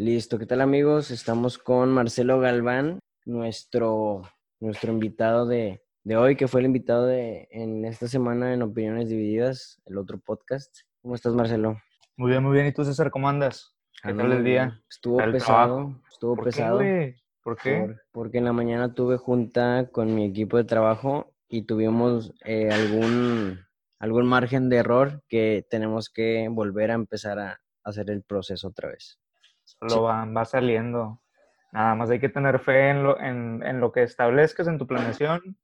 Listo, ¿qué tal amigos? Estamos con Marcelo Galván, nuestro, nuestro invitado de, de hoy, que fue el invitado de, en esta semana en Opiniones Divididas, el otro podcast. ¿Cómo estás, Marcelo? Muy bien, muy bien. ¿Y tú, César, cómo andas? ¿Qué tal el día? Estuvo pesado, estuvo ¿Por pesado. Qué, ¿Por qué? por- porque en la mañana tuve junta con mi equipo de trabajo y tuvimos eh, algún, algún margen de error que tenemos que volver a empezar a hacer el proceso otra vez. Solo va, va saliendo. Nada más hay que tener fe en lo, en, en lo que establezcas en tu planeación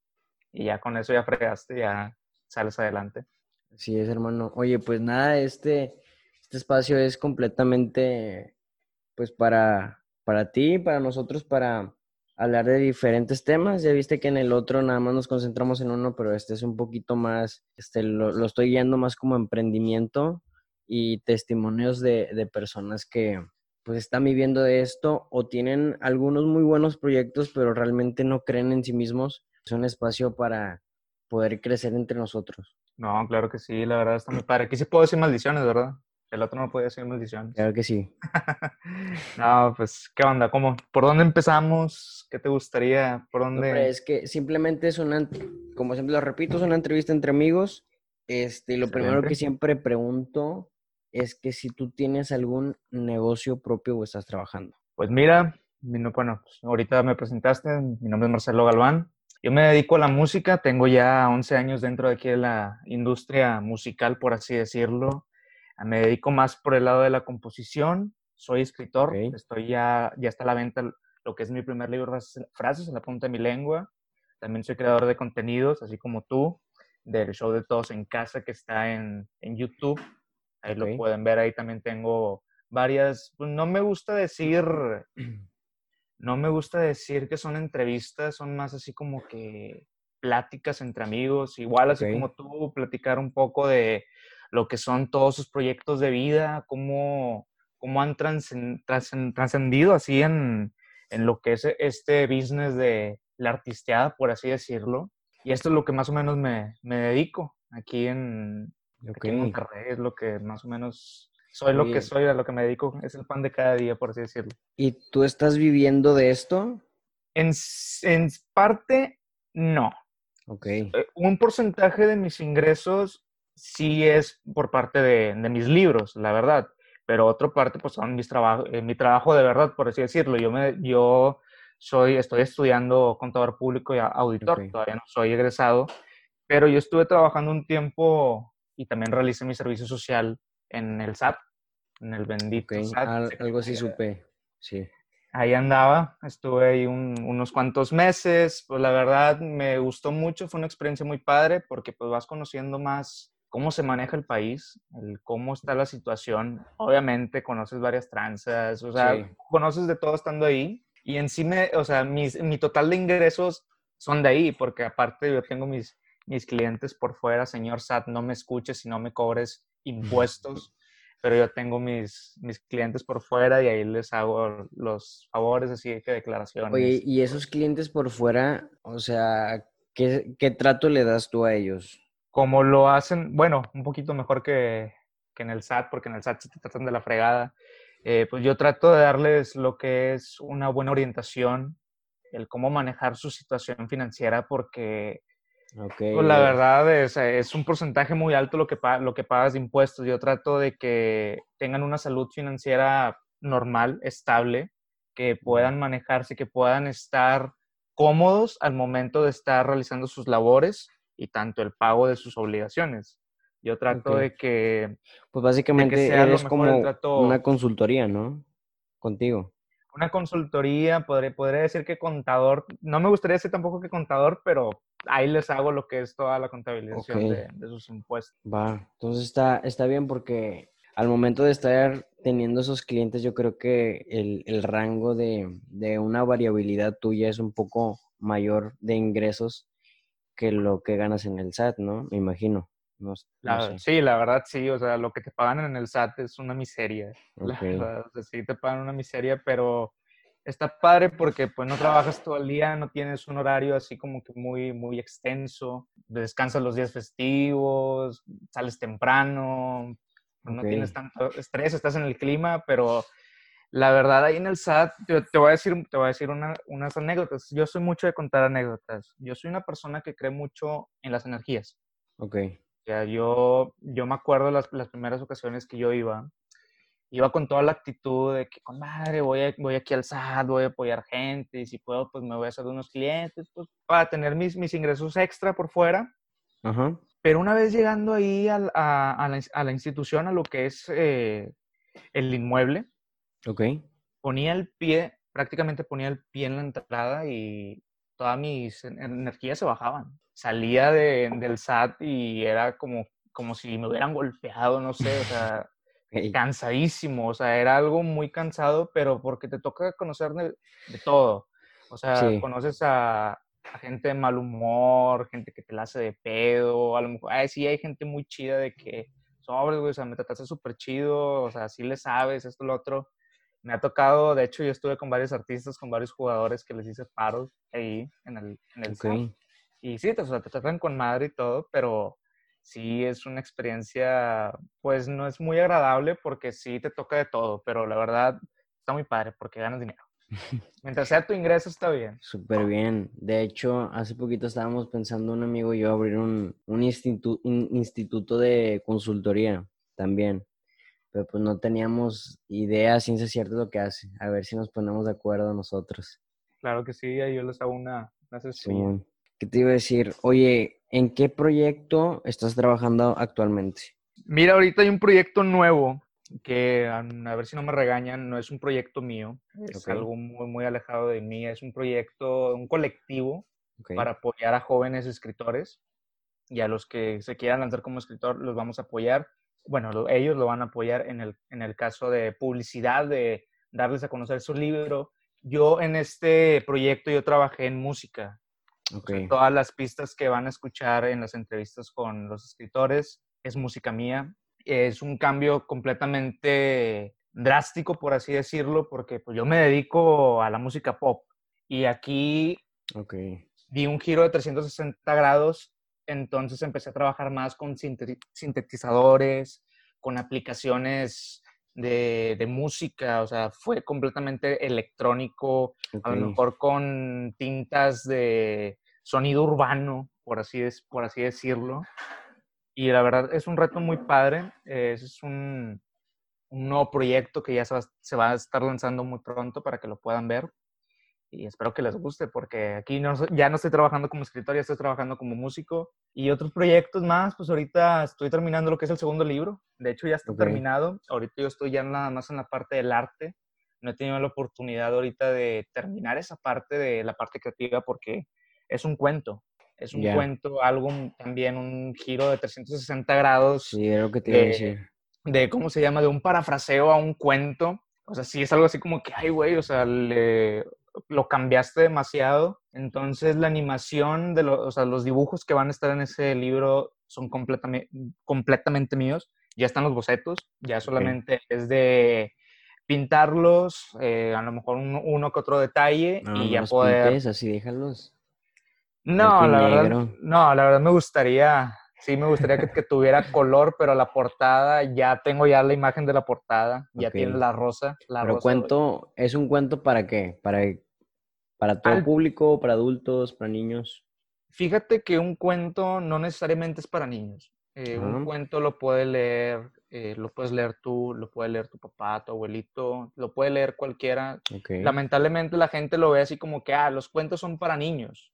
y ya con eso ya fregaste, ya sales adelante. Así es, hermano. Oye, pues nada, este, este espacio es completamente, pues para, para ti, para nosotros, para hablar de diferentes temas. Ya viste que en el otro nada más nos concentramos en uno, pero este es un poquito más, este, lo, lo estoy guiando más como emprendimiento y testimonios de, de personas que pues están viviendo de esto o tienen algunos muy buenos proyectos, pero realmente no creen en sí mismos. Es un espacio para poder crecer entre nosotros. No, claro que sí, la verdad está muy padre. Aquí sí puedo decir maldiciones, ¿verdad? El otro no puede decir maldiciones. Claro que sí. no, pues, ¿qué onda? ¿Cómo? ¿Por dónde empezamos? ¿Qué te gustaría? ¿Por No, dónde? hombre, es que simplemente es una, como siempre lo repito, es una entrevista entre amigos. Este, lo primero que Excelente. siempre pregunto es que si tú tienes algún negocio propio o estás trabajando. Pues mira, mi no- bueno, pues ahorita me presentaste, mi nombre es Marcelo Galván. Yo me dedico a la música, tengo ya 11 años dentro de aquí de la industria musical, por así decirlo. Me dedico más por el lado de la composición, soy escritor, estoy ya, ya está a la venta lo que es mi primer libro, Frases- Frases en la punta de mi lengua. También soy creador de contenidos, así como tú, del show de Todos en Casa que está en, en YouTube. Ahí lo pueden ver, ahí también tengo varias, pues, no me gusta decir, no me gusta decir que son entrevistas, son más así como que pláticas entre amigos, igual así como tú, platicar un poco de lo que son todos sus proyectos de vida, cómo, cómo han trascendido así en, en lo que es este business de la artisteada, por así decirlo. Y esto es lo que más o menos me, me dedico aquí en, Ok. aquí en Monterrey, es lo que más o menos soy lo Oye. que soy, a lo que me dedico, es el pan de cada día, por así decirlo. ¿Y tú estás viviendo de esto? En, en parte, no. Ok. Eh, Un porcentaje de mis ingresos sí es por parte de, de mis libros, la verdad. Pero otra parte, pues son mis trabajos, mi trabajo de verdad, por así decirlo. Yo, me, yo soy, estoy estudiando contador público y auditor, Ok. todavía no soy egresado, pero yo estuve trabajando un tiempo y también realicé mi servicio social en el SAT, en el bendito Ok. SAT. Al- algo así supe. Sí. Ahí andaba, estuve ahí un- unos cuantos meses, pues la verdad me gustó mucho, fue una experiencia muy padre porque pues vas conociendo más cómo se maneja el país, el cómo está la situación. Obviamente conoces varias tranzas, o sea, Sí. conoces de todo estando ahí y en sí me, o sea, mis, mi total de ingresos son de ahí porque aparte yo tengo mis, mis clientes por fuera, señor SAT, no me escuches y no me cobres impuestos pero yo tengo mis, mis clientes por fuera y ahí les hago los favores, así que declaraciones. Oye, y esos clientes por fuera, o sea, ¿qué, qué trato le das tú a ellos? Como lo hacen, bueno, un poquito mejor que, que en el SAT, porque en el SAT se te tratan de la fregada, eh, pues yo trato de darles lo que es una buena orientación, el cómo manejar su situación financiera, porque Ok. Pues la verdad es, es un porcentaje muy alto lo que, lo que pagas de impuestos. Yo trato de que tengan una salud financiera normal, estable, que puedan manejarse, que puedan estar cómodos al momento de estar realizando sus labores y tanto el pago de sus obligaciones. Yo trato de que Pues básicamente el como trato- una consultoría, ¿no? Contigo. una consultoría, podría, podría decir que contador, no me gustaría decir tampoco que contador, pero ahí les hago lo que es toda la contabilización de, de sus impuestos. Va, entonces está, está bien porque al momento de estar teniendo esos clientes, yo creo que el, el rango de, de una variabilidad tuya es un poco mayor de ingresos que lo que ganas en el SAT, ¿no? Me imagino. No, s- no La- sé. Sí, la verdad sí, o sea, lo que te pagan en el SAT es una miseria, la Ok. verdad, o sea, sí te pagan una miseria, pero está padre porque pues no trabajas todo el día, no tienes un horario así como que muy, muy extenso, descansas los días festivos, sales temprano, no Ok. tienes tanto estrés, estás en el clima, pero La verdad, ahí en el SAT, te, voy a decir, te voy a decir unas anécdotas. Yo soy mucho de contar anécdotas. Yo soy una persona que cree mucho en las energías. Ok. O sea, yo, yo me acuerdo las, las primeras ocasiones que yo iba, iba con toda la actitud de que, madre, voy, voy aquí al SAT, voy a apoyar gente, y si puedo, pues me voy a hacer unos clientes, pues para tener mis, mis ingresos extra por fuera. Ajá. Pero una vez llegando ahí a, a, a, la, a la, institución, a lo que es eh, el inmueble, Ok. ponía el pie, prácticamente ponía el pie en la entrada y todas mis energías se bajaban. Salía de, del SAT y era como, como si me hubieran golpeado, no sé, o sea, cansadísimo, o sea, era algo muy cansado, pero porque te toca conocer de, de todo. O sea, conoces a, a, gente de mal humor, gente que te la hace de pedo, a lo mejor, ay, sí, hay gente muy chida de que, sobres, güey, o sea, me trataste súper chido, o sea, sí le sabes, esto, lo otro me ha tocado, de hecho, yo estuve con varios artistas, con varios jugadores que les hice paros ahí en el, en el okay. Y sí, te, o sea, te tratan con madre y todo, pero sí es una experiencia, pues no es muy agradable porque sí te toca de todo, pero la verdad está muy padre porque ganas dinero. Mientras sea tu ingreso está bien. Súper bien. De hecho, hace poquito estábamos pensando un amigo y yo abrir un, un, institu un instituto de consultoría también pero pues no teníamos idea, ciencia cierta de lo que hace. A ver si nos ponemos de acuerdo nosotros. Claro que sí, yo les hago una, una sí. ¿Qué te iba a decir? Oye, ¿en qué proyecto estás trabajando actualmente? Mira, ahorita hay un proyecto nuevo que, a ver si no me regañan, no es un proyecto mío, es algo muy, muy alejado de mí, es un proyecto, un colectivo okay. para apoyar a jóvenes escritores y a los que se quieran lanzar como escritor los vamos a apoyar bueno, ellos lo van a apoyar en el, en el caso de publicidad, de darles a conocer su libro. Yo en este proyecto yo trabajé en música. Okay. todas las pistas que van a escuchar en las entrevistas con los escritores es música mía. Es un cambio completamente drástico, por así decirlo, porque pues, yo me dedico a la música pop. Y aquí okay. di un giro de 360 grados entonces empecé a trabajar más con sintetizadores, con aplicaciones de, música, o sea, fue completamente electrónico, a lo mejor con tintas de sonido urbano, por así, por así decirlo. Y la verdad es un reto muy padre, es un, un nuevo proyecto que ya se va, se va a estar lanzando muy pronto para que lo puedan ver y espero que les guste porque aquí no, ya no estoy trabajando como escritor, ya estoy trabajando como músico y otros proyectos más, pues ahorita estoy terminando lo que es el segundo libro, de hecho ya está okay. terminado, ahorita yo estoy ya nada más en la parte del arte, no he tenido la oportunidad ahorita de terminar esa parte de la parte creativa porque es un cuento, es un yeah. cuento, algo también, un giro de 360 grados. Sí, es lo que te iba a decir. De, ¿cómo se llama? De un parafraseo a un cuento. O sea, sí es algo así como que, ay, güey, o sea, le, lo cambiaste demasiado. Entonces la animación de los, o sea, los dibujos que van a estar en ese libro son completamente, completamente míos. Ya están los bocetos, ya solamente okay. es de pintarlos, eh, a lo mejor un, uno que otro detalle no, y ya los poder... Pintes, así déjalos. No, la verdad, no, la verdad me gustaría, sí me gustaría que, que, tuviera color, pero la portada, ya tengo ya la imagen de la portada, ya tiene la rosa. La pero rosa, cuento, ¿es un cuento para qué? ¿Para, para todo Al... público, para adultos, para niños? Fíjate que un cuento no necesariamente es para niños. Eh, uh -huh. Un cuento lo puede leer, eh, lo puedes leer tú, lo puede leer tu papá, tu abuelito, lo puede leer cualquiera. Okay. Lamentablemente la gente lo ve así como que, ah, los cuentos son para niños.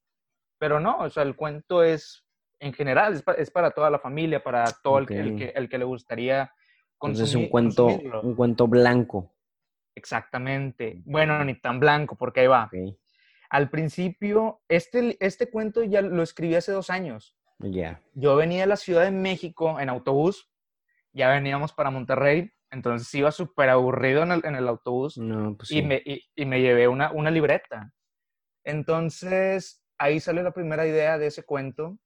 Pero no, o sea, el cuento es en general, es para, es para toda la familia, para todo okay. el, el, que, el que le gustaría consumir. Entonces es un cuento, un cuento blanco. Exactamente. Bueno, ni tan blanco, porque ahí va. Okay. Al principio, este, este cuento ya lo escribí hace dos años. Ya. Yeah. Yo venía de la Ciudad de México en autobús, ya veníamos para Monterrey, entonces iba súper aburrido en el, en el, autobús no, pues y, sí. me, y, y, me, llevé una, una libreta. Entonces, ahí salió la primera idea de ese cuento,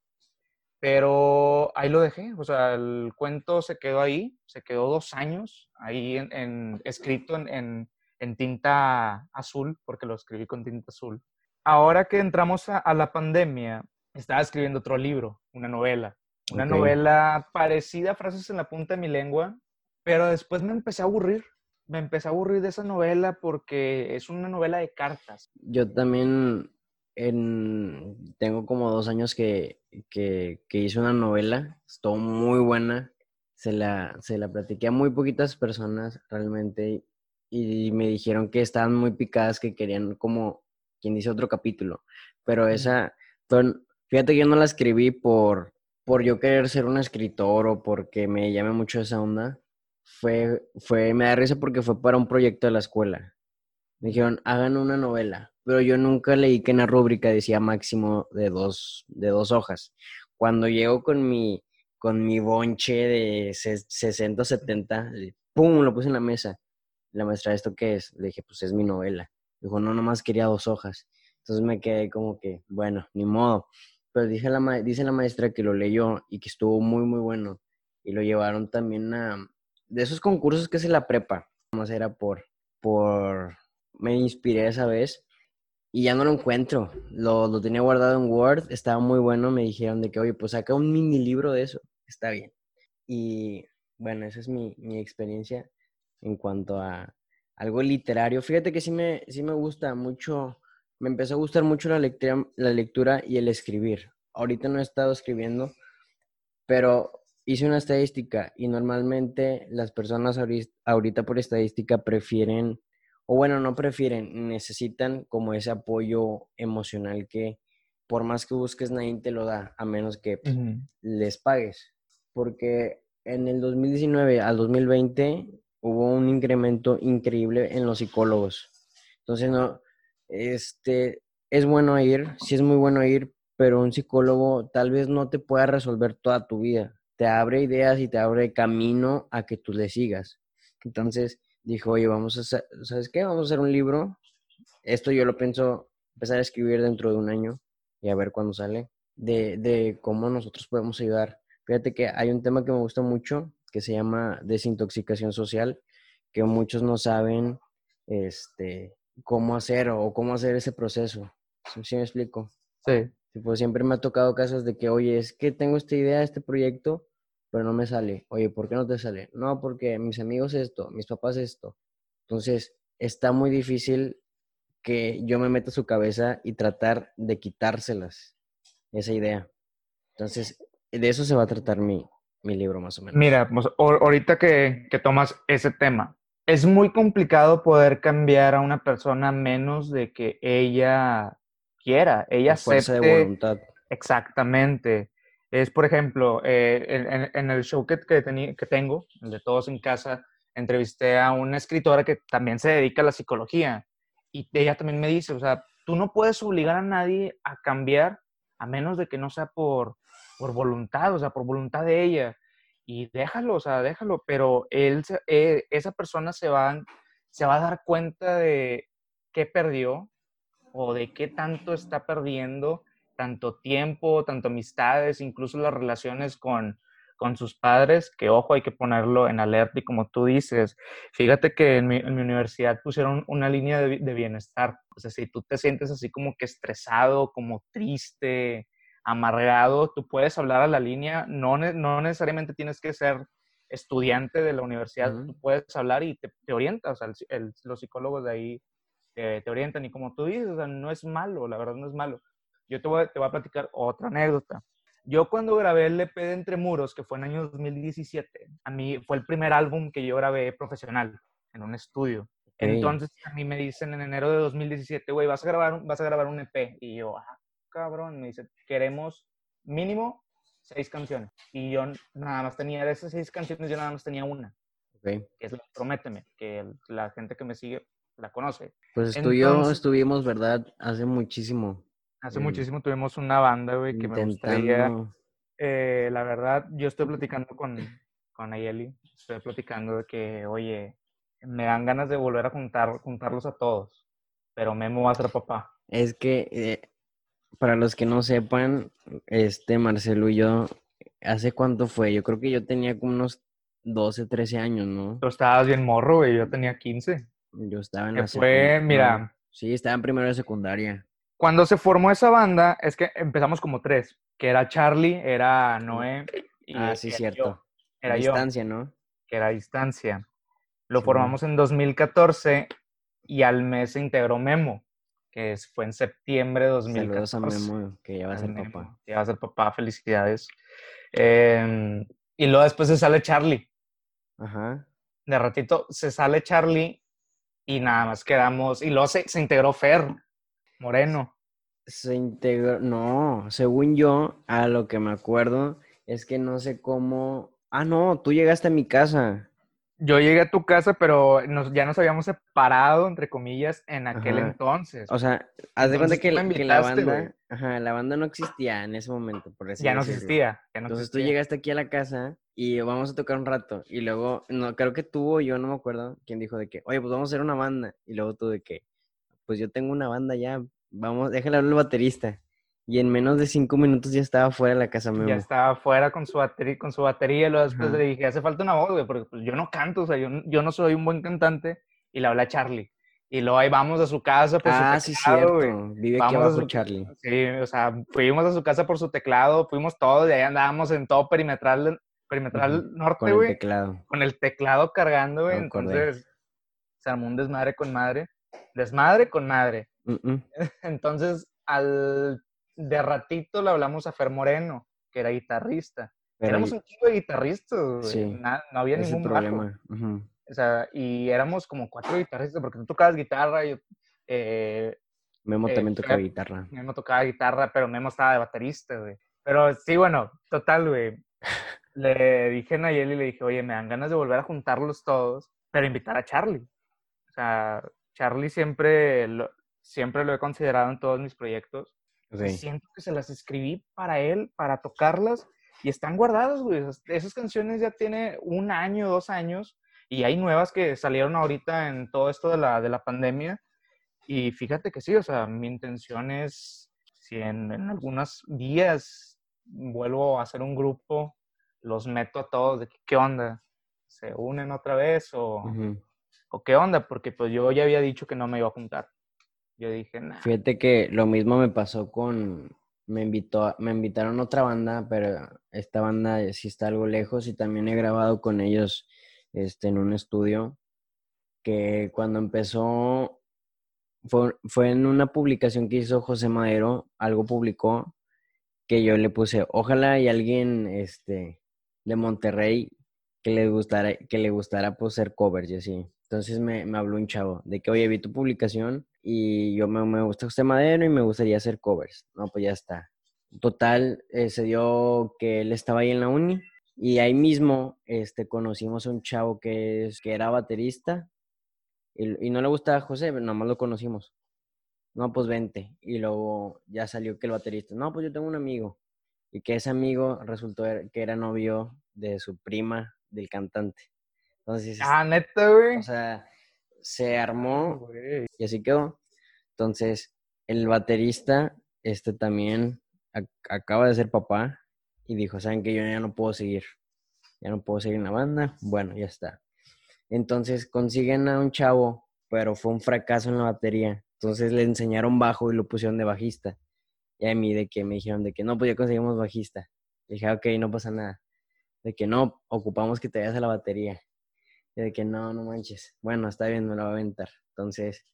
pero ahí lo dejé. O sea, el cuento se quedó ahí, se quedó dos años ahí en, en, escrito en, en, tinta azul, porque lo escribí con tinta azul. Ahora que entramos a, a la pandemia, estaba escribiendo otro libro, una novela. Una okay. novela parecida a Frases en la punta de mi lengua, pero después me empecé a aburrir. me empecé a aburrir de esa novela porque es una novela de cartas. Yo también en, tengo como dos años que, que, que hice una novela, estuvo muy buena, se la, se la platiqué a muy poquitas personas realmente y me dijeron que estaban muy picadas, que querían como quien dice otro capítulo, pero esa, fíjate que yo no la escribí por, por yo querer ser un escritor o porque me llame mucho esa onda, fue, fue, me da risa porque fue para un proyecto de la escuela. Me dijeron, hagan una novela, pero yo nunca leí que en la rúbrica decía máximo de dos, de dos hojas. Cuando llego con mi, con mi bonche de 60 o 70, ¡pum! Lo puse en la mesa. La maestra, ¿esto qué es? Le dije, pues es mi novela. Dijo, no, nomás quería dos hojas. Entonces me quedé como que, bueno, ni modo. Pero dije la dice la maestra que lo leyó y que estuvo muy, muy bueno. Y lo llevaron también a, de esos concursos que es la prepa. Más era por, por, me inspiré esa vez y ya no lo encuentro. Lo, lo, tenía guardado en Word, estaba muy bueno. Me dijeron de que, oye, pues saca un mini libro de eso. Está bien. Y bueno, esa es mi, mi experiencia en cuanto a algo literario. Fíjate que sí me, sí me gusta mucho, me empezó a gustar mucho la lectura, la lectura y el escribir. Ahorita no he estado escribiendo, pero hice una estadística y normalmente las personas ahorita por estadística prefieren o bueno, no prefieren, necesitan como ese apoyo emocional que por más que busques nadie te lo da, a menos que pues, les pagues. Porque en el 2019 al 2020 hubo un incremento increíble en los psicólogos. Entonces, no, este, es bueno ir, sí es muy bueno ir, pero un psicólogo tal vez no te pueda resolver toda tu vida. Te abre ideas y te abre camino a que tú le sigas. Entonces, dijo, oye, vamos a hacer, ¿sabes qué? Vamos a hacer un libro. Esto yo lo pienso empezar a escribir dentro de un año y a ver cuándo sale, de, de cómo nosotros podemos ayudar. Fíjate que hay un tema que me gusta mucho que se llama desintoxicación social, que muchos no saben este, cómo hacer o cómo hacer ese proceso. ¿Sí, me explico? Sí. Siempre me ha tocado casos de que, oye, es que tengo esta idea, este proyecto, pero no me sale. Oye, ¿por qué no te sale? No, porque mis amigos esto, mis papás esto. Entonces, está muy difícil que yo me meta a su cabeza y tratar de quitárselas, esa idea. Entonces, de eso se va a tratar mi, mi libro, más o menos. Mira, pues, ahorita que, que tomas ese tema, es muy complicado poder cambiar a una persona menos de que ella quiera, ella fuerza de voluntad. Exactamente. Es, por ejemplo, eh, en, el show que, que, que tengo, el de Todos en Casa, entrevisté a una escritora que también se dedica a la psicología y ella también me dice, o sea, tú no puedes obligar a nadie a cambiar a menos de que no sea por, por voluntad, o sea, por voluntad de ella. Y déjalo, o sea, déjalo, pero él, eh, esa persona se va, se va a dar cuenta de qué perdió o de qué tanto está perdiendo tanto tiempo, tanto amistades, incluso las relaciones con, con sus padres, que ojo, hay que ponerlo en alerta y como tú dices, fíjate que en mi, universidad pusieron una línea de, bienestar, o sea, si tú te sientes así como que estresado, como triste, amargado, tú puedes hablar a la línea, no, no necesariamente tienes que ser estudiante de la universidad, tú puedes hablar y te, te orientas, o sea, los psicólogos de ahí te, te, orientan y como tú dices, o sea, no es malo, la verdad no es malo. Yo te voy, te voy a platicar otra anécdota. Yo cuando grabé el EP de Entre Muros, que fue en el año 2017, a mí fue el primer álbum que yo grabé profesional en un estudio. Entonces a mí me dicen en enero de 2017, güey, vas a grabar, vas a grabar un EP. Y yo, ah, cabrón, me dice, queremos mínimo seis canciones. Y yo nada más tenía, de esas seis canciones, yo nada más tenía una. Okay. Que es la Prométeme, que la gente que me sigue la conoce. Pues tú y yo estuvimos, ¿verdad? Hace muchísimo Hace muchísimo tuvimos una banda, güey, que me gustaría. Eh, la verdad, yo estoy platicando con, con Ayeli, estoy platicando de que, oye, me dan ganas de volver a juntar, juntarlos a todos, pero Memo va a ser papá. Es que, eh, para los que no sepan, este Marcelo y yo, ¿hace cuánto fue? Yo creo que yo tenía como unos 12, 13 años, ¿no? Tú estabas bien morro, güey, yo tenía 15. Yo estaba en que la fue, mira. Sí, estaba en primero de secundaria. Cuando se formó esa banda, es que empezamos como tres, que era Charlie, era Noé y Ah, sí, cierto. Era distancia, ¿no? Que era distancia. Lo formamos en 2014 y al mes se integró Memo, que fue en septiembre de 2014. Saludos a Memo, que ya va a ser papá. Ya va a ser papá, felicidades. Em, y luego después se sale Charlie. Ajá. De ratito se sale Charlie y nada más quedamos. Y luego se, se integró Fer Moreno. Se integró, no, según yo, a lo que me acuerdo, es que no sé cómo. Ah, no, tú llegaste a mi casa. Yo llegué a tu casa, pero ya nos habíamos separado, entre comillas, en aquel entonces. O sea, haz de cuenta que, la banda, ajá, la banda no existía en ese momento, por Ya no existía. entonces tú llegaste aquí a la casa y vamos a tocar un rato. Y luego, no, creo que tú o yo, no me acuerdo, quién dijo de que, oye, pues vamos a hacer una banda. Y luego tú de que, pues yo tengo una banda ya, vamos, déjale hablar al baterista. Y en menos de cinco minutos ya estaba fuera de la casa Ya estaba fuera con su batería, con su batería y luego después le dije, hace falta una voz, güey, porque pues, yo no canto, o sea, yo, yo no soy un buen cantante. Y le hablé a Charlie. Y luego ahí vamos a su casa por ah, su teclado, sí, cierto. Vive aquí abajo Charlie. Sí, o sea, fuimos a su casa por su teclado, fuimos todos, y ahí andábamos en todo perimetral, perimetral norte, güey. Con el teclado. Con el teclado cargando, güey. Entonces, se armó un desmadre con madre. Desmadre con madre. Entonces, al de ratito le hablamos a Fer Moreno, que era guitarrista. éramos un chico de guitarristas, no había ningún problema. O sea, y éramos como cuatro guitarristas, porque tú tocabas guitarra, y Eh, Memo eh, también tocaba guitarra. Memo tocaba guitarra, pero Memo estaba de baterista, güey. Pero sí, bueno, total, güey. le dije a Nayeli, le dije, oye, me dan ganas de volver a juntarlos todos, pero invitar a Charlie. O sea, Charlie siempre siempre lo he considerado en todos mis proyectos Siento que se las escribí para él, para tocarlas, y están guardadas, güey. Esas canciones ya tiene un año, dos años, y hay nuevas que salieron ahorita en todo esto de la, de la pandemia. Y fíjate que sí, o sea, mi intención es, si en, en algunos días vuelvo a hacer un grupo, los meto a todos de qué onda, se unen otra vez o, o qué onda, porque pues yo ya había dicho que no me iba a juntar. Yo dije, nada. Fíjate que lo mismo me pasó con, me invitó, me invitaron a otra banda, pero esta banda sí está algo lejos y también he grabado con ellos este, en un estudio que cuando empezó fue, fue en una publicación que hizo José Madero, algo publicó que yo le puse, ojalá y alguien este, de Monterrey que le gustara, que le gustara pues, ser covers y así. Entonces me, me habló un chavo de que, oye, vi tu publicación y yo me, me gusta José Madero y me gustaría hacer covers. No, pues ya está. Total, eh, se dio que él estaba ahí en la uni y ahí mismo este, conocimos a un chavo que, es, que era baterista y, y no le gustaba a José, nomás lo conocimos. No, pues vente. Y luego ya salió que el baterista, no, pues yo tengo un amigo. Y que ese amigo resultó er, que era novio de su prima del cantante. Entonces, ah, neta, güey. O sea, se armó y así quedó. Entonces, el baterista, este también acaba de ser papá y dijo, ¿saben que Yo ya no puedo seguir. Ya no puedo seguir en la banda. Bueno, ya está. Entonces consiguen a un chavo, pero fue un fracaso en la batería. Entonces le enseñaron bajo y lo pusieron de bajista. Y a mí de que me dijeron de que no, pues ya conseguimos bajista. dije, ok, no pasa nada. De que no, ocupamos que te vayas a la batería de que no, no manches. Bueno, está bien, me lo va a aventar. Entonces,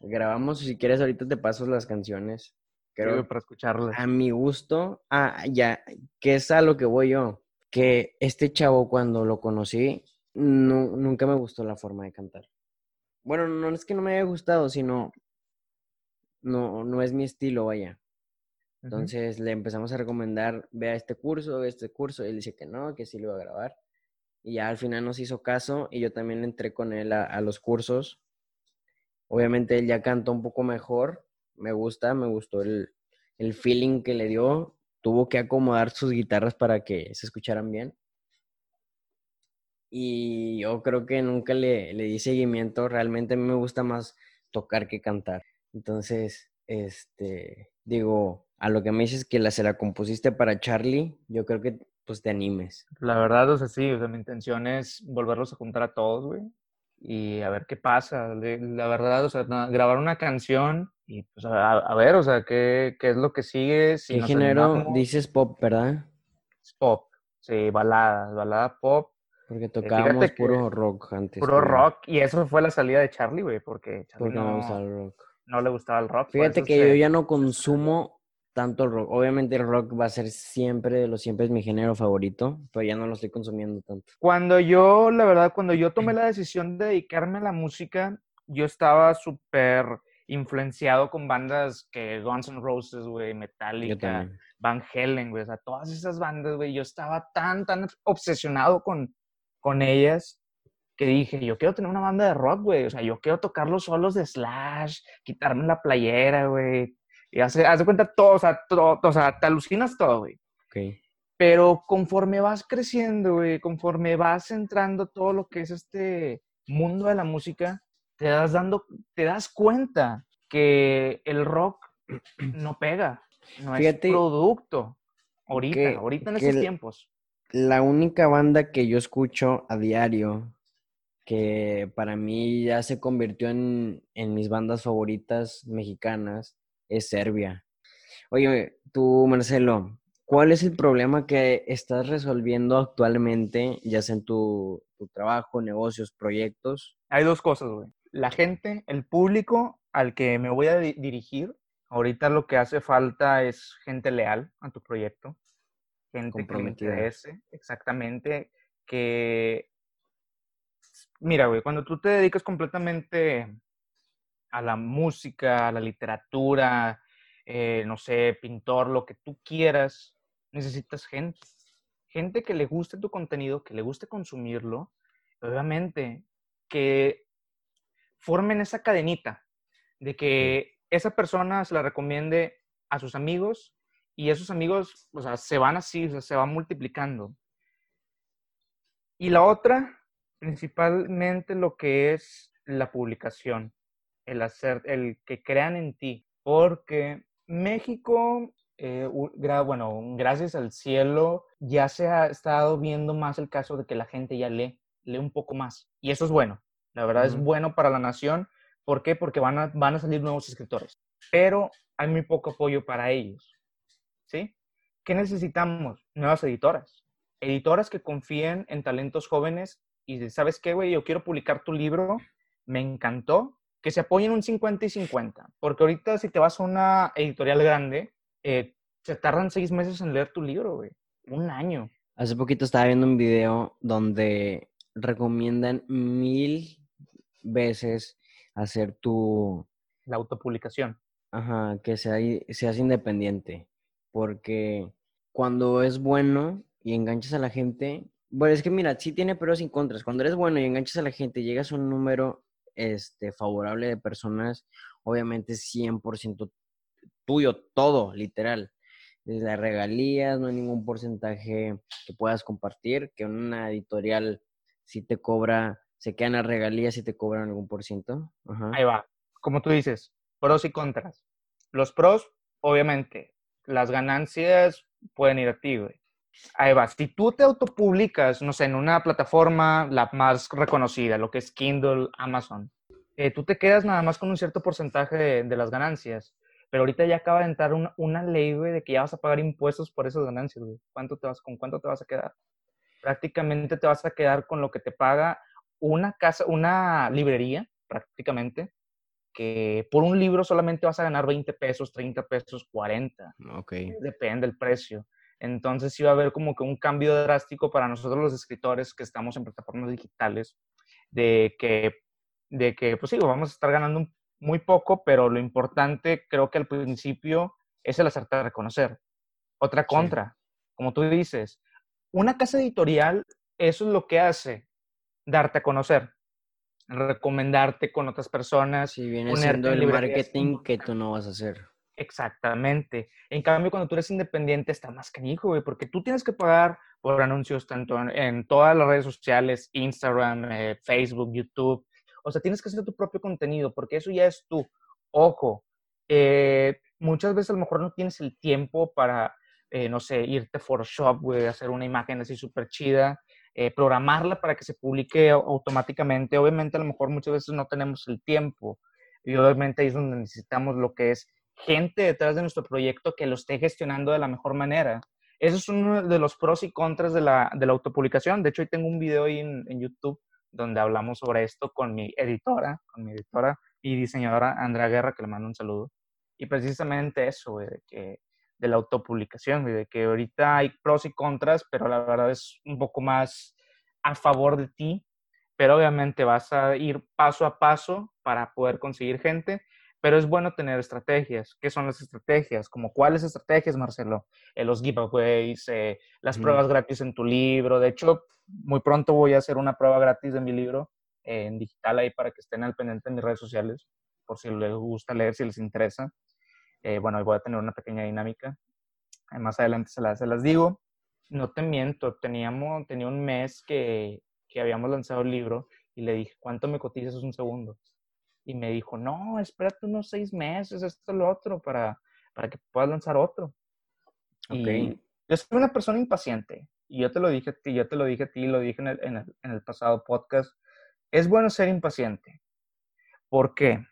grabamos, si quieres, ahorita te paso las canciones. Creo para escucharlas. A mi gusto, ah, ya, que es a lo que voy yo. Que este chavo, cuando lo conocí, no, nunca me gustó la forma de cantar. Bueno, no es que no me haya gustado, sino no, no es mi estilo, vaya. Entonces le empezamos a recomendar, vea este curso, este curso. Y él dice que no, que sí lo iba a grabar. Y ya al final nos hizo caso y yo también entré con él a, los cursos. Obviamente él ya cantó un poco mejor. Me gusta, me gustó el, feeling que le dio. Tuvo que acomodar sus guitarras para que se escucharan bien. Y yo creo que nunca le, le di seguimiento. Realmente a mí me gusta más tocar que cantar. Entonces, este, digo, a lo que me dices que la, se la compusiste para Charlie, yo creo que pues te animes. La verdad, o sea, sí, o sea, mi intención es volverlos a juntar a todos, güey, y a ver qué pasa. La verdad, o sea, grabar una canción y pues a, ver, o sea, qué, qué, es lo que sigue. Si ¿Qué género dices pop, verdad? pop, sí, balada, balada pop. Porque tocábamos puro rock antes. Puro rock, y eso fue la salida de Charlie, güey, porque Charlie porque no, gustaba el rock. no le gustaba el rock. Fíjate que yo ya no consumo tanto el rock. Obviamente el rock va a ser siempre de los siempre es mi género favorito, pero ya no lo estoy consumiendo tanto. Cuando yo, la verdad, cuando yo tomé la decisión de dedicarme a la música, yo estaba súper influenciado con bandas que Guns N' Roses, güey, Metallica, Van Halen, güey, o sea, todas esas bandas, güey, yo estaba tan, tan obsesionado con, con ellas que dije, yo quiero tener una banda de rock, güey, o sea, yo quiero tocar los solos de Slash, quitarme la playera, güey, y hace, haz de cuenta todo, o sea, todo, o sea, te alucinas todo, güey. Pero conforme vas creciendo, güey, conforme vas entrando todo lo que es este mundo de la música, te das, dando, te das cuenta que el rock no pega, no es producto. Ahorita, ahorita en estos tiempos. La única banda que yo escucho a diario, que para mí ya se convirtió en, en mis bandas favoritas mexicanas, es Serbia. Oye, tú, Marcelo, ¿cuál es el problema que estás resolviendo actualmente, ya sea en tu, tu trabajo, negocios, proyectos? Hay dos cosas, güey la gente, el público al que me voy a dirigir, ahorita lo que hace falta es gente leal a tu proyecto, gente que interese, exactamente, que... Mira, güey, cuando tú te dedicas completamente a la música, a la literatura, eh, no sé, pintor, lo que tú quieras, necesitas gente. Gente que le guste tu contenido, que le guste consumirlo, obviamente que formen esa cadenita de que esa persona se la recomiende a sus amigos y esos amigos, o sea, se van así, o sea, se van multiplicando. Y la otra, principalmente lo que es la publicación, el hacer, el que crean en ti, porque México, eh, bueno, gracias al cielo, ya se ha estado viendo más el caso de que la gente ya lee, lee un poco más. Y eso es bueno. La verdad es bueno para la nación. ¿Por qué? Porque van a, van a salir nuevos escritores. Pero hay muy poco apoyo para ellos. ¿Sí? ¿Qué necesitamos? Nuevas editoras. Editoras que confíen en talentos jóvenes y ¿sabes qué, güey? Yo quiero publicar tu libro. Me encantó. Que se apoyen un 50 y 50. Porque ahorita si te vas a una editorial grande, eh, se tardan seis meses en leer tu libro, güey. Un año. Hace poquito estaba viendo un video donde recomiendan mil veces hacer tu... La autopublicación. Ajá, que sea, seas independiente. Porque cuando es bueno y enganchas a la gente, bueno, es que mira, sí tiene pros y contras. Cuando eres bueno y enganchas a la gente, llegas a un número este, favorable de personas, obviamente 100% tuyo, todo, literal. Las regalías, no hay ningún porcentaje que puedas compartir, que una editorial si te cobra se quedan las regalías y te cobran algún por ciento. Ahí va. Como tú dices, pros y contras. Los pros, obviamente, las ganancias pueden ir a ti, güey. Ahí va. Si tú te autopublicas, no sé, en una plataforma la más reconocida, lo que es Kindle, Amazon, eh, tú te quedas nada más con un cierto porcentaje de, las ganancias. Pero ahorita ya acaba de entrar una, una, ley, güey, de que ya vas a pagar impuestos por esas ganancias, güey. ¿Cuánto te vas, ¿Con cuánto te vas a quedar? Prácticamente te vas a quedar con lo que te paga una casa, una librería, prácticamente, que por un libro solamente vas a ganar 20 pesos, 30 pesos, 40. Ok. Depende del precio. Entonces sí va a haber como que un cambio drástico para nosotros los escritores que estamos en plataformas digitales, de que, de que pues sí, vamos a estar ganando muy poco, pero lo importante creo que al principio es el hacerte reconocer. Otra contra, como tú dices, una casa editorial, eso es lo que hace, darte a conocer, recomendarte con otras personas. Y viene siendo el marketing que tú no vas a hacer. Exactamente. En cambio, cuando tú eres independiente, está más canijo, güey, porque tú tienes que pagar por anuncios tanto en, todas las redes sociales, Instagram, eh, Facebook, YouTube. O sea, tienes que hacer tu propio contenido, porque eso ya es tú. Ojo, eh, muchas veces a lo mejor no tienes el tiempo para, eh, no sé, irte a Photoshop, güey, hacer una imagen así súper chida eh, programarla para que se publique automáticamente. Obviamente a lo mejor muchas veces no tenemos el tiempo y obviamente ahí es donde necesitamos lo que es gente detrás de nuestro proyecto que lo esté gestionando de la mejor manera. Eso es uno de los pros y contras de la, de la autopublicación. De hecho, hoy tengo un video ahí en, en YouTube donde hablamos sobre esto con mi editora, con mi editora y diseñadora Andrea Guerra, que le mando un saludo. Y precisamente eso, de que de la autopublicación, de que ahorita hay pros y contras, pero la verdad es un poco más a favor de ti, pero obviamente vas a ir paso a paso para poder conseguir gente, pero es bueno tener estrategias. ¿Qué son las estrategias? Como cuáles estrategias, Marcelo? Eh, los giveaways, eh, las pruebas gratis en tu libro. De hecho, muy pronto voy a hacer una prueba gratis de mi libro eh, en digital ahí para que estén al pendiente en mis redes sociales, por si les gusta leer, si les interesa. Eh, bueno, voy a tener una pequeña dinámica. Eh, más adelante se las, se las digo. No te miento, teníamos, tenía un mes que, que habíamos lanzado el libro y le dije, ¿cuánto me cotizas un segundo? Y me dijo, no, espérate unos seis meses, esto, lo otro, para, para que puedas lanzar otro. Y yo soy una persona impaciente. Y yo te lo dije a ti, yo te lo dije a ti, lo dije en el, en el, en el pasado podcast. Es bueno ser impaciente. ¿Por qué?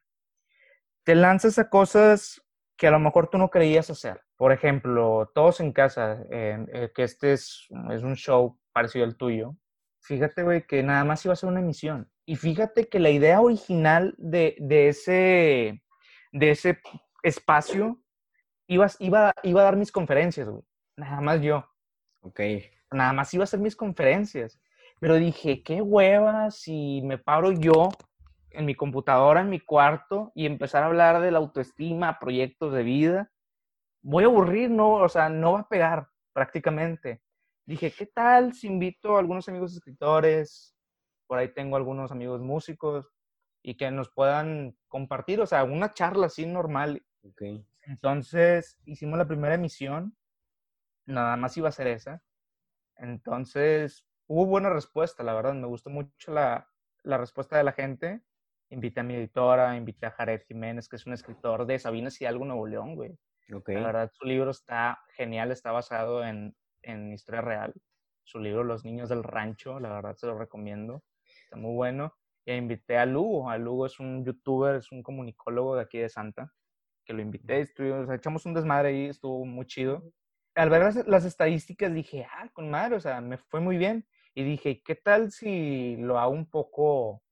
Te lanzas a cosas que a lo mejor tú no creías hacer. Por ejemplo, todos en casa, eh, que este es, es un show parecido al tuyo. Fíjate, güey, que nada más iba a ser una emisión. Y fíjate que la idea original de, de ese, de ese espacio iba, iba, iba a dar mis conferencias, güey. Nada más yo. Ok. Nada más iba a hacer mis conferencias. Pero dije, qué hueva si me paro yo en mi computadora, en mi cuarto, y empezar a hablar de la autoestima, proyectos de vida, voy a aburrir, no, o sea, no va a pegar prácticamente. Dije, ¿qué tal si invito a algunos amigos escritores? Por ahí tengo algunos amigos músicos y que nos puedan compartir, o sea, una charla así normal. Okay. Entonces, hicimos la primera emisión, nada más iba a ser esa. Entonces, hubo buena respuesta, la verdad, me gustó mucho la, la respuesta de la gente invité a mi editora, invité a Jared Jiménez, que es un escritor de Sabinas y algo Nuevo León, güey. Okay. La verdad, su libro está genial, está basado en, en historia real. Su libro Los Niños del Rancho, la verdad se lo recomiendo. Está muy bueno. Y invité a Lugo. A Lugo es un youtuber, es un comunicólogo de aquí de Santa, que lo invité. Estuvimos, echamos un desmadre ahí, estuvo muy chido. Al ver las, las estadísticas dije, ah, con madre, o sea, me fue muy bien. Y dije, ¿qué tal si lo hago un poco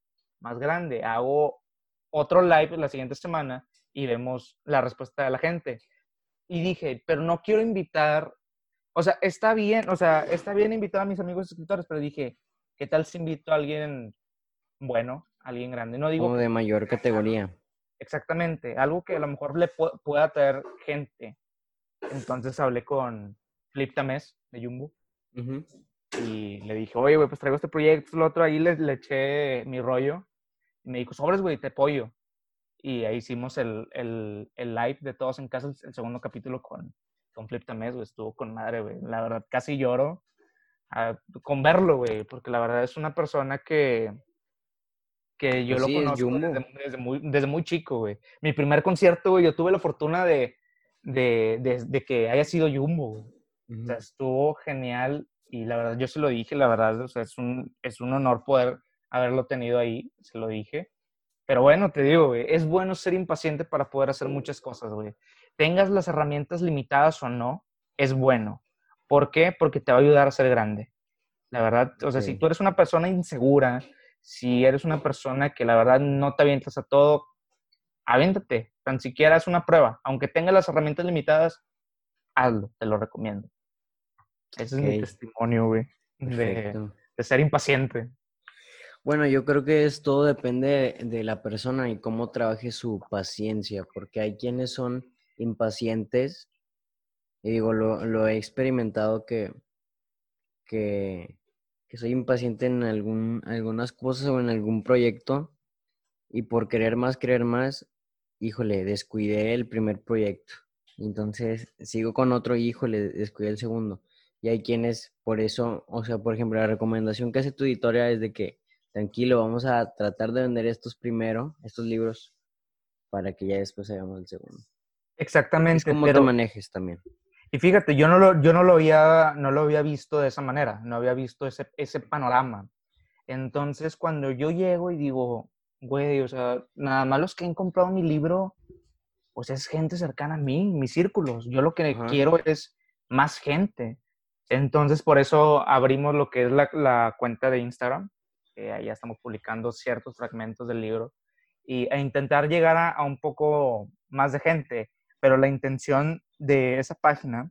más grande. Hago otro live la siguiente semana y vemos la respuesta de la gente. Y dije, pero no quiero invitar, o sea, está bien, o sea, está bien invitar a mis amigos escritores, pero dije, ¿qué tal si invito a alguien bueno, alguien grande? No digo... Como de mayor categoría. Exactamente, algo que a lo mejor le pueda traer gente. Entonces hablé con Flip Tamés de Jumbo. Y le dije, oye, güey, pues traigo este proyecto, lo otro, ahí le, le eché mi rollo me dijo, sobres, güey, te apoyo. Y ahí hicimos el, el, el, live de todos en casa, el segundo capítulo con, con Flip Tamés, güey. Estuvo con madre, güey. La verdad, casi lloro a, con verlo, güey, porque la verdad es una persona que, que yo pues lo conozco desde, desde, muy, desde muy chico, güey. Mi primer concierto, güey, yo tuve la fortuna de, de, de, de que haya sido Jumbo, güey. Uh -huh. O sea, estuvo genial y la verdad, yo se lo dije, la verdad, o sea, es un, es un honor poder haberlo tenido ahí, se lo dije. Pero bueno, te digo, güey, es bueno ser impaciente para poder hacer muchas cosas, güey. Tengas las herramientas limitadas o no, es bueno. ¿Por qué? Porque te va a ayudar a ser grande. La verdad, o sea, sí. si tú eres una persona insegura, si eres una persona que la verdad no te avientas a todo, aviéntate, tan siquiera es una prueba. Aunque tengas las herramientas limitadas, hazlo, te lo recomiendo. Ese okay. es mi testimonio, güey, de, de, ser impaciente. Bueno, yo creo que es todo depende de la persona y cómo trabaje su paciencia, porque hay quienes son impacientes, y digo, lo, lo he experimentado que, que, que, soy impaciente en algún, algunas cosas o en algún proyecto, y por querer más, querer más, híjole, descuidé el primer proyecto. Entonces sigo con otro, híjole, descuidé el segundo. Y hay quienes, por eso, o sea, por ejemplo, la recomendación que hace tu editorial es de que tranquilo, vamos a tratar de vender estos primero, estos libros, para que ya después hagamos el segundo. Exactamente. Es como pero... te manejes también. Y fíjate, yo no lo, yo no lo, había, no lo había visto de esa manera, no había visto ese, ese panorama. Entonces, cuando yo llego y digo, güey, o sea, nada más los que han comprado mi libro, pues es gente cercana a mí, mis círculos. Yo lo que Ajá. quiero es más gente. Entonces, por eso abrimos lo que es la, cuenta de Instagram. que ahí ya estamos publicando ciertos fragmentos del libro y, e intentar llegar a, un poco más de gente. Pero la intención de esa página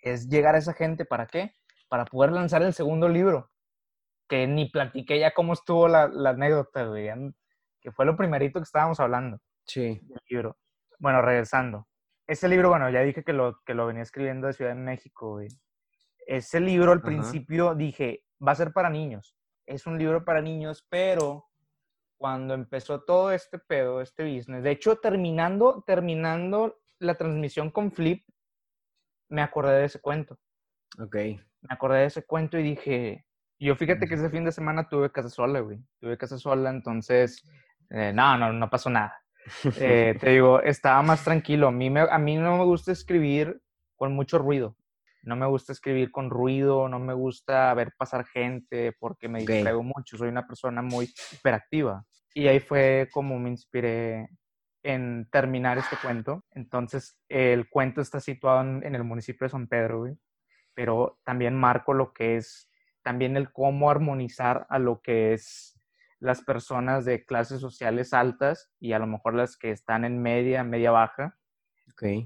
es llegar a esa gente, ¿para qué? Para poder lanzar el segundo libro, que ni platiqué ya cómo estuvo la, la anécdota, güey, que fue lo primerito que estábamos hablando. Sí. Del libro. Bueno, regresando. Ese libro, bueno, ya dije que lo, que lo venía escribiendo de Ciudad de México, güey. Ese libro al principio dije, va a ser para niños. Es un libro para niños, pero cuando empezó todo este pedo, este business, de hecho, terminando, terminando la transmisión con Flip, me acordé de ese cuento. Ok. Me acordé de ese cuento y dije, yo fíjate que ese fin de semana tuve casa sola, güey. Tuve casa sola, entonces, eh, no, no, no pasó nada. Eh, te digo, estaba más tranquilo. A mí, a mí no me gusta escribir con mucho ruido. No me gusta escribir con ruido, no me gusta ver pasar gente porque me distraigo mucho. Soy una persona muy hiperactiva. Y ahí fue como me inspiré en terminar este cuento. Entonces, el cuento está situado en, el municipio de San Pedro, pero también marco lo que es, también el cómo armonizar a lo que es las personas de clases sociales altas y a lo mejor las que están en media, media baja.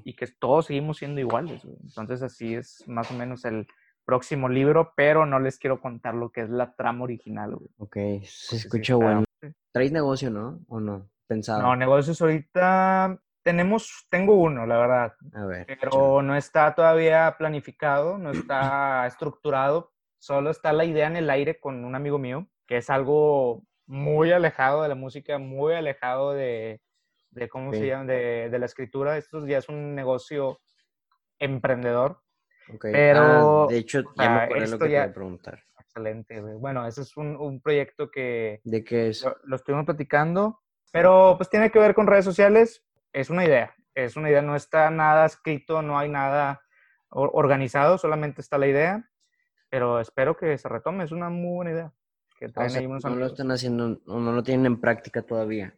Y que todos seguimos siendo iguales. Entonces así es más o menos el próximo libro, pero no les quiero contar lo que es la trama original. Ok, se escucha bueno. ¿Traes negocio, no? ¿O no? Pensado. No, negocios ahorita tenemos, tengo uno, la verdad. A ver. Pero no está todavía planificado, no está estructurado. Solo está la idea en el aire con un amigo mío, que es algo muy alejado de la música, muy alejado de, de ¿cómo se llama? De, de, la escritura. Esto ya es un negocio emprendedor. Pero, ah, de hecho, ya me acuerdo lo que te iba a preguntar. Excelente, Bueno, ese es un, un proyecto que... ¿De qué es? Lo, lo, estuvimos platicando, pero pues tiene que ver con redes sociales. Es una idea, es una idea, no está nada escrito, no hay nada organizado, solamente está la idea, pero espero que se retome, es una muy buena idea no lo están haciendo, no lo tienen en práctica todavía.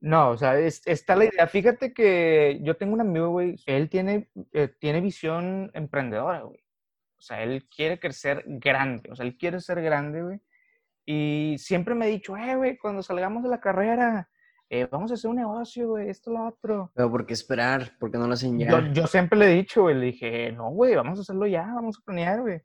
No, o sea, está la idea. Fíjate que yo tengo un amigo, güey, él tiene, eh, tiene visión emprendedora, güey. O sea, él quiere crecer grande, o sea, él quiere ser grande, güey. Y siempre me ha dicho, eh, güey, cuando salgamos de la carrera, eh, vamos a hacer un negocio, güey, esto, lo otro. Pero ¿por qué esperar? ¿Por qué no lo hacen ya? Yo, yo siempre le he dicho, güey, le dije, no, güey, vamos a hacerlo ya, vamos a planear, güey.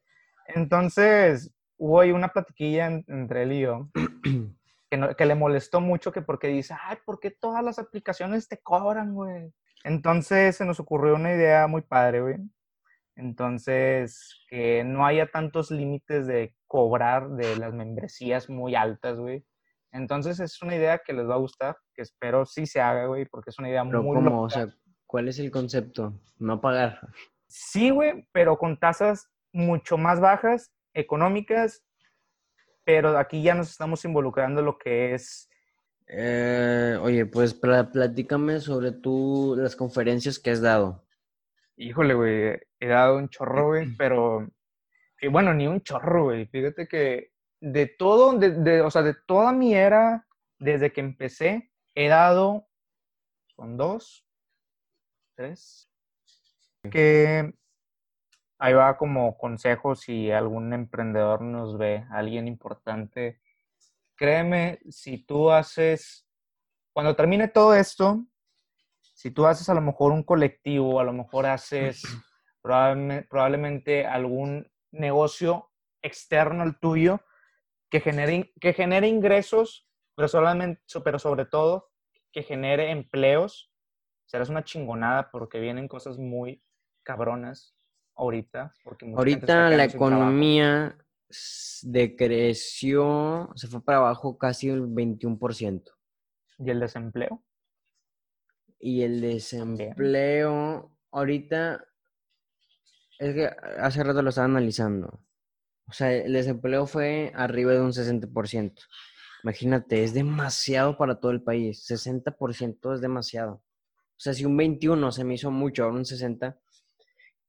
Entonces, hubo ahí una platiquilla entre él y yo que, que, le molestó mucho que porque dice, ay, ¿por qué todas las aplicaciones te cobran, güey? Entonces se nos ocurrió una idea muy padre, güey. Entonces, que no haya tantos límites de cobrar de las membresías muy altas, güey. Entonces es una idea que les va a gustar, que espero sí se haga, güey, porque es una idea pero muy... ¿cómo? O sea, ¿cuál es el concepto? No pagar. Sí, güey, pero con tasas mucho más bajas económicas, pero aquí ya nos estamos involucrando lo que es... Eh, oye, pues platícame sobre tú las conferencias que has dado. Híjole, güey, he dado un chorro, güey, pero... Y bueno, ni un chorro, güey. Fíjate que de todo, de, o sea, de toda mi era, desde que empecé, he dado, son dos, tres, que ahí va como consejo si algún emprendedor nos ve, alguien importante. Créeme, si tú haces, cuando termine todo esto, si tú haces a lo mejor un colectivo, a lo mejor haces probablemente, algún negocio externo al tuyo que genere, que genere ingresos, pero, solamente, pero sobre todo que genere empleos, serás una chingonada porque vienen cosas muy cabronas ahorita? Porque ahorita la economía decreció, se fue para abajo casi el 21%. ¿Y el desempleo? Y el desempleo, ahorita, es que hace rato lo estaba analizando. O sea, el desempleo fue arriba de un 60%. Imagínate, es demasiado para todo el país. 60% es demasiado. O sea, si un 21 se me hizo mucho, ahora un 60,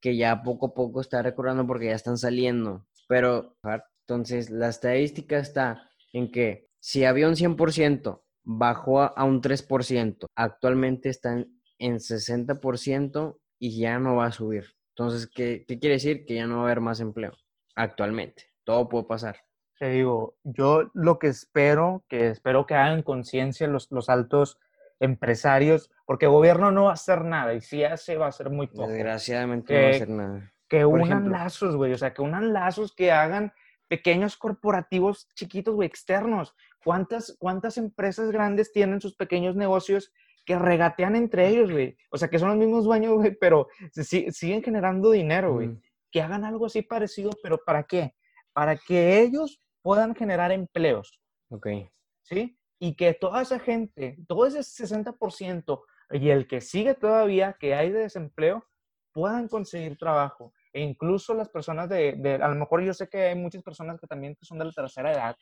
que ya poco a poco está recordando porque ya están saliendo. Pero, entonces, la estadística está en que si había un 100%, bajó a un 3%, actualmente están en 60% y ya no va a subir. Entonces, ¿qué, ¿qué quiere decir? Que ya no va a haber más empleo actualmente. Todo puede pasar. Te digo, yo lo que espero, que espero que hagan conciencia los, los altos empresarios, porque el gobierno no va a hacer nada y si hace va a ser muy poco. Desgraciadamente no va a Que- hacer nada. Que Por unan ejemplo. lazos, güey, o sea, que unan lazos que hagan pequeños corporativos chiquitos, güey, externos. ¿Cuántas, ¿Cuántas empresas grandes tienen sus pequeños negocios que regatean entre ellos, güey? O sea, que son los mismos dueños, güey, pero se si- siguen generando dinero, güey. Mm, Que hagan algo así parecido, pero ¿para qué? Para que ellos puedan generar empleos. Ok. ¿sí? Y que toda esa gente, todo ese 60% y el que sigue todavía, que hay de desempleo, puedan conseguir trabajo. E incluso las personas de, de- a lo mejor yo sé que hay muchas personas que también son de la tercera edad,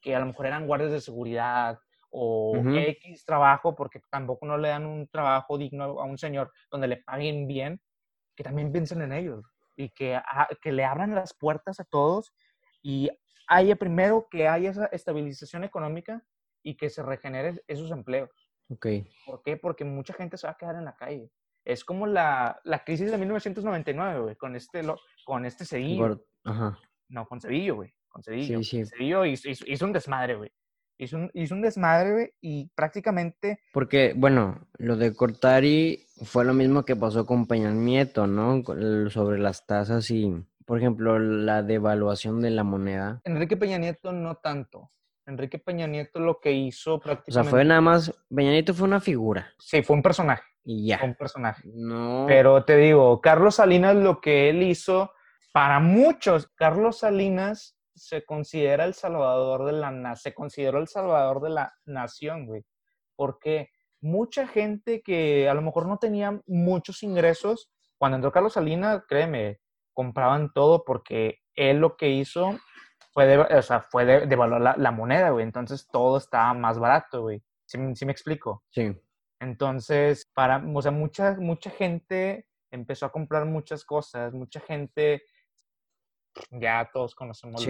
que a lo mejor eran guardias de seguridad o Ujú. X trabajo, porque tampoco no le dan un trabajo digno a un señor donde le paguen bien, que también piensen en ellos y que, a- que le abran las puertas a todos y haya primero que haya esa estabilización económica y que se regeneren esos empleos. Ok. ¿Por qué? Porque mucha gente se va a quedar en la calle. Es como la, la crisis de 1999, güey, con este, lo- con este Cedillo. Ajá. No, con Cedillo, güey, con Cedillo. Sí, sí. Cedillo hizo, hizo- hizo un desmadre, güey. Hizo un, hizo un desmadre, güey, y prácticamente Porque, bueno, lo de Cortari fue lo mismo que pasó con Peña Nieto, ¿no? Sobre las tasas y, por ejemplo, la devaluación de la moneda. Enrique Peña Nieto no tanto. Enrique Peña Nieto lo que hizo O sea, prácticamente... fue nada más, Peña Nieto fue una figura Sí, fue un personaje, y fue un ya. personaje. No. Pero te digo, Carlos Salinas lo que él hizo, para muchos, Carlos Salinas se considera el salvador de la se consideró el salvador de la nación, güey. Porque mucha gente que a lo mejor no tenía muchos ingresos, cuando entró Carlos Salinas, créeme, compraban todo porque él lo que hizo fue, de, o sea, fue de, devaluar la, la moneda, güey. Entonces todo estaba más barato, güey. ¿Sí, me- sí me explico? Sí. Entonces, para, o sea, mucha, mucha gente empezó a comprar muchas cosas, mucha gente, ya todos conocemos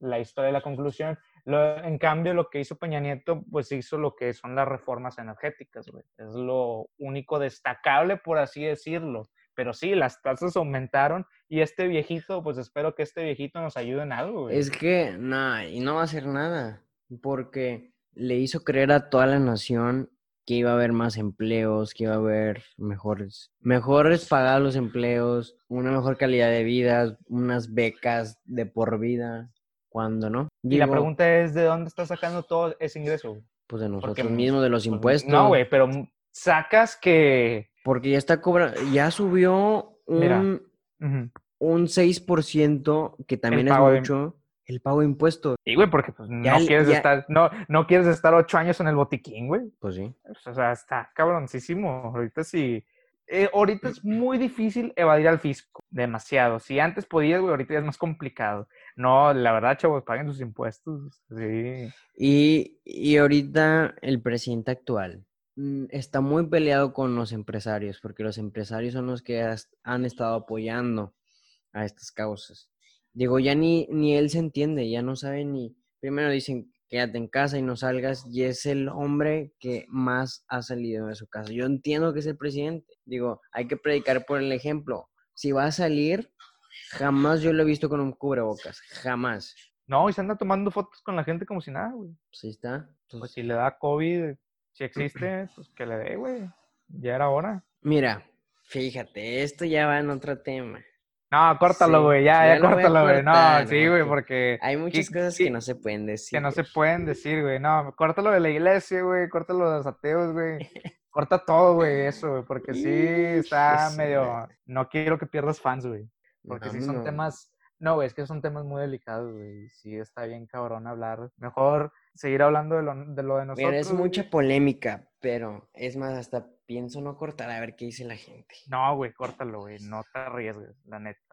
la, historia de la conclusión. Lo- en cambio, lo que hizo Peña Nieto, pues hizo lo que son las reformas energéticas, güey. Es lo único destacable, por así decirlo. Pero sí, las tasas aumentaron y este viejito, pues espero que este viejito nos ayude en algo, güey. Es que, no, y no va a hacer nada, porque le hizo creer a toda la nación que iba a haber más empleos, que iba a haber mejores, mejores pagados los empleos, una mejor calidad de vida, unas becas de por vida, cuando no. y la pregunta es, ¿de dónde está sacando todo ese ingreso? pues de nosotros porque, mismos, de los Pues, impuestos. No, güey, pero sacas que... Porque ya está cobrando, ya subió Mira, un, Ujú. un 6%, que también es de- mucho, el pago de impuestos. Sí, güey, porque pues, no quieres ya- estar, no, no quieres estar ocho años en el botiquín, güey. Pues sí. O sea, está cabroncísimo. Ahorita sí. eh, ahorita es muy difícil evadir al fisco. Demasiado. Si antes podías, güey, ahorita ya es más complicado. No, la verdad, chavos, paguen sus impuestos. Sí. Y, y ahorita el presidente actual está muy peleado con los empresarios, porque los empresarios son los que has- han estado apoyando a estas causas. Digo, ya ni, ni él se entiende, ya no sabe ni, primero dicen, quédate en casa y no salgas, y es el hombre que más ha salido de su casa. Yo entiendo que es el presidente, digo, hay que predicar por el ejemplo. Si va a salir, jamás yo lo he visto con un cubrebocas, jamás. No, y se anda tomando fotos con la gente como si nada, güey. Pues ahí está. Pues Entonces, si le da COVID, si existe, pues que le dé, güey. Ya era hora. Mira, fíjate, esto ya va en otro tema. No, córtalo, Sí, güey. Ya, ya ya, córtalo, güey. No, sí, güey, porque Hay muchas cosas que no se pueden decir. que no se pueden decir, güey. No, córtalo de la iglesia, güey. Córtalo de los ateos, güey. Corta todo, güey, eso, güey. Porque sí está medio. No quiero que pierdas fans, güey. Porque No, sí son no. temas. No, güey, es que son temas muy delicados, güey. Sí está bien cabrón hablar. Mejor seguir hablando de lo de, lo de nosotros. Mira, es mucha polémica, pero es más, hasta pienso no cortar a ver qué dice la gente. No, güey, córtalo, güey. No te arriesgues, la neta.